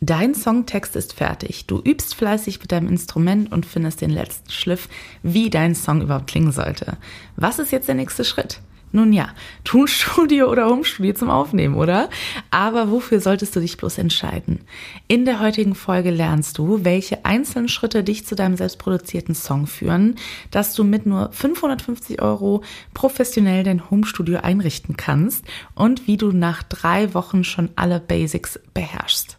Dein Songtext ist fertig. Du übst fleißig mit deinem Instrument und findest den letzten Schliff, wie dein Song überhaupt klingen sollte. Was ist jetzt der nächste Schritt? Nun ja, Tonstudio oder Homestudio zum Aufnehmen, oder? Aber wofür solltest du dich bloß entscheiden? In der heutigen Folge lernst du, welche einzelnen Schritte dich zu deinem selbstproduzierten Song führen, dass du mit nur 550 Euro professionell dein Homestudio einrichten kannst und wie du nach drei Wochen schon alle Basics beherrschst.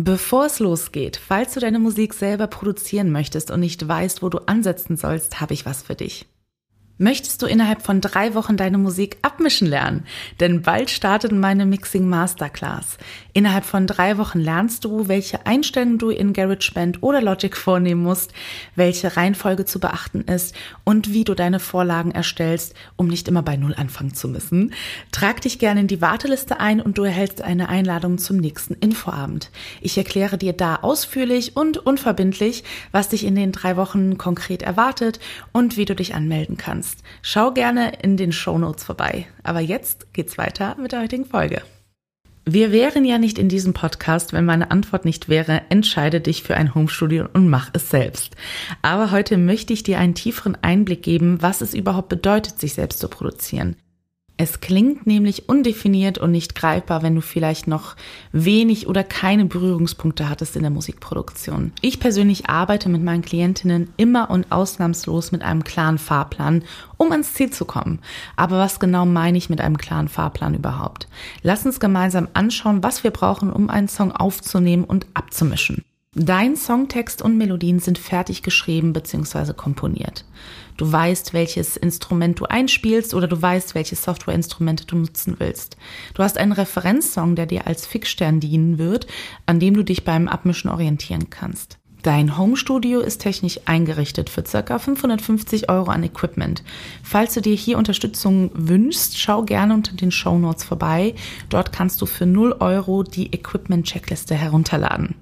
Bevor es losgeht, falls du deine Musik selber produzieren möchtest und nicht weißt, wo du ansetzen sollst, habe ich was für dich. Möchtest du innerhalb von drei Wochen deine Musik abmischen lernen? Denn bald startet meine Mixing Masterclass. Innerhalb von drei Wochen lernst du, welche Einstellungen du in GarageBand oder Logic vornehmen musst, welche Reihenfolge zu beachten ist und wie du deine Vorlagen erstellst, um nicht immer bei Null anfangen zu müssen. Trag dich gerne in die Warteliste ein und du erhältst eine Einladung zum nächsten Infoabend. Ich erkläre dir da ausführlich und unverbindlich, was dich in den drei Wochen konkret erwartet und wie du dich anmelden kannst kannst. Schau gerne in den Show Notes vorbei. Aber jetzt geht's weiter mit der heutigen Folge. Wir wären ja nicht in diesem Podcast, wenn meine Antwort nicht wäre, entscheide dich für ein Homestudio und mach es selbst. Aber heute möchte ich dir einen tieferen Einblick geben, was es überhaupt bedeutet, sich selbst zu produzieren. Es klingt nämlich undefiniert und nicht greifbar, wenn du vielleicht noch wenig oder keine Berührungspunkte hattest in der Musikproduktion. Ich persönlich arbeite mit meinen Klientinnen immer und ausnahmslos mit einem klaren Fahrplan, um ans Ziel zu kommen. Aber was genau meine ich mit einem klaren Fahrplan überhaupt? Lass uns gemeinsam anschauen, was wir brauchen, um einen Song aufzunehmen und abzumischen. Dein Songtext und Melodien sind fertig geschrieben bzw. komponiert. Du weißt, welches Instrument du einspielst oder du weißt, welche Softwareinstrumente du nutzen willst. Du hast einen Referenzsong, der dir als Fixstern dienen wird, an dem du dich beim Abmischen orientieren kannst. Dein Homestudio ist technisch eingerichtet für circa 550 Euro an Equipment. Falls du dir hier Unterstützung wünschst, schau gerne unter den Show Notes vorbei. Dort kannst du für 0 Euro die Equipment-Checkliste herunterladen.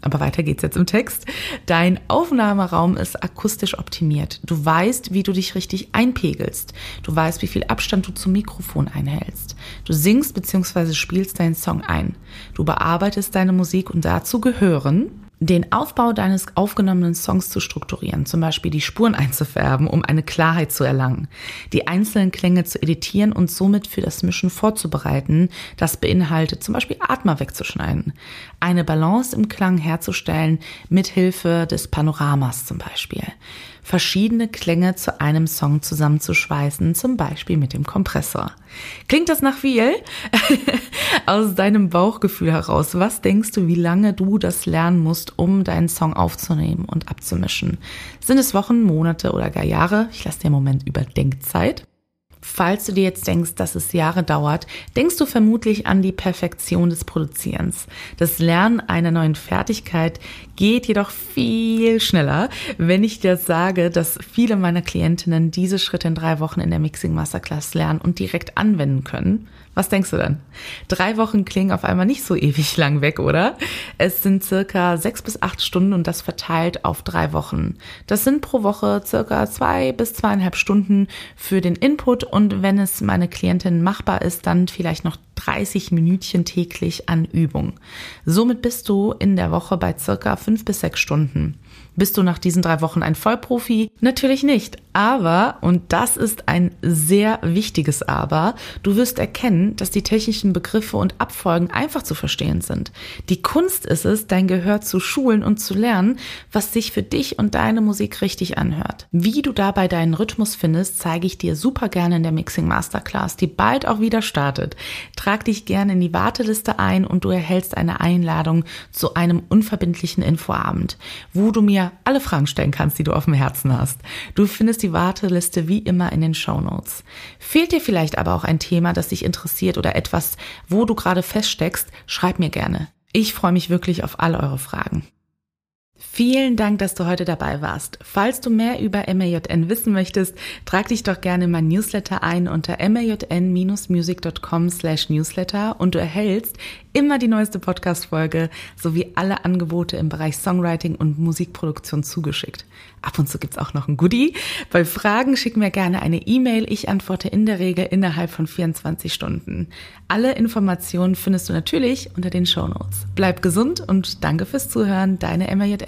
Aber weiter geht's jetzt im Text. Dein Aufnahmeraum ist akustisch optimiert. Du weißt, wie du dich richtig einpegelst. Du weißt, wie viel Abstand du zum Mikrofon einhältst. Du singst bzw. spielst deinen Song ein. Du bearbeitest deine Musik und dazu gehören den Aufbau deines aufgenommenen Songs zu strukturieren, zum Beispiel die Spuren einzufärben, um eine Klarheit zu erlangen, die einzelnen Klänge zu editieren und somit für das Mischen vorzubereiten, das beinhaltet zum Beispiel Atmer wegzuschneiden, eine Balance im Klang herzustellen, mithilfe des Panoramas zum Beispiel verschiedene Klänge zu einem Song zusammenzuschweißen, zum Beispiel mit dem Kompressor. Klingt das nach viel? Aus deinem Bauchgefühl heraus, was denkst du, wie lange du das lernen musst, um deinen Song aufzunehmen und abzumischen? Sind es Wochen, Monate oder gar Jahre? Ich lasse dir im Moment Überdenkzeit. Falls du dir jetzt denkst, dass es Jahre dauert, denkst du vermutlich an die Perfektion des Produzierens. Das Lernen einer neuen Fertigkeit geht jedoch viel schneller, wenn ich dir sage, dass viele meiner Klientinnen diese Schritte in drei Wochen in der Mixing Masterclass lernen und direkt anwenden können. Was denkst du dann? Drei Wochen klingen auf einmal nicht so ewig lang weg, oder? Es sind circa sechs bis acht Stunden und das verteilt auf drei Wochen. Das sind pro Woche circa zwei bis zweieinhalb Stunden für den Input und wenn es meine Klientin machbar ist, dann vielleicht noch 30 Minütchen täglich an Übung. Somit bist du in der Woche bei circa fünf bis sechs Stunden. Bist du nach diesen drei Wochen ein Vollprofi? Natürlich nicht. Aber, und das ist ein sehr wichtiges Aber, du wirst erkennen, dass die technischen Begriffe und Abfolgen einfach zu verstehen sind. Die Kunst ist es, dein Gehör zu schulen und zu lernen, was sich für dich und deine Musik richtig anhört. Wie du dabei deinen Rhythmus findest, zeige ich dir super gerne in der Mixing Masterclass, die bald auch wieder startet. Trag dich gerne in die Warteliste ein und du erhältst eine Einladung zu einem unverbindlichen Infoabend, wo du mir alle Fragen stellen kannst, die du auf dem Herzen hast. Du findest die Warteliste wie immer in den Show. Fehlt dir vielleicht aber auch ein Thema, das dich interessiert oder etwas, wo du gerade feststeckst, schreib mir gerne. Ich freue mich wirklich auf all eure Fragen. Vielen Dank, dass du heute dabei warst. Falls du mehr über MAJN wissen möchtest, trag dich doch gerne in mein Newsletter ein unter majn-music.com slash newsletter und du erhältst immer die neueste Podcast-Folge sowie alle Angebote im Bereich Songwriting und Musikproduktion zugeschickt. Ab und zu gibt's auch noch ein Goodie. Bei Fragen schick mir gerne eine E-Mail. Ich antworte in der Regel innerhalb von 24 Stunden. Alle Informationen findest du natürlich unter den Show Notes. Bleib gesund und danke fürs Zuhören. Deine MAJN.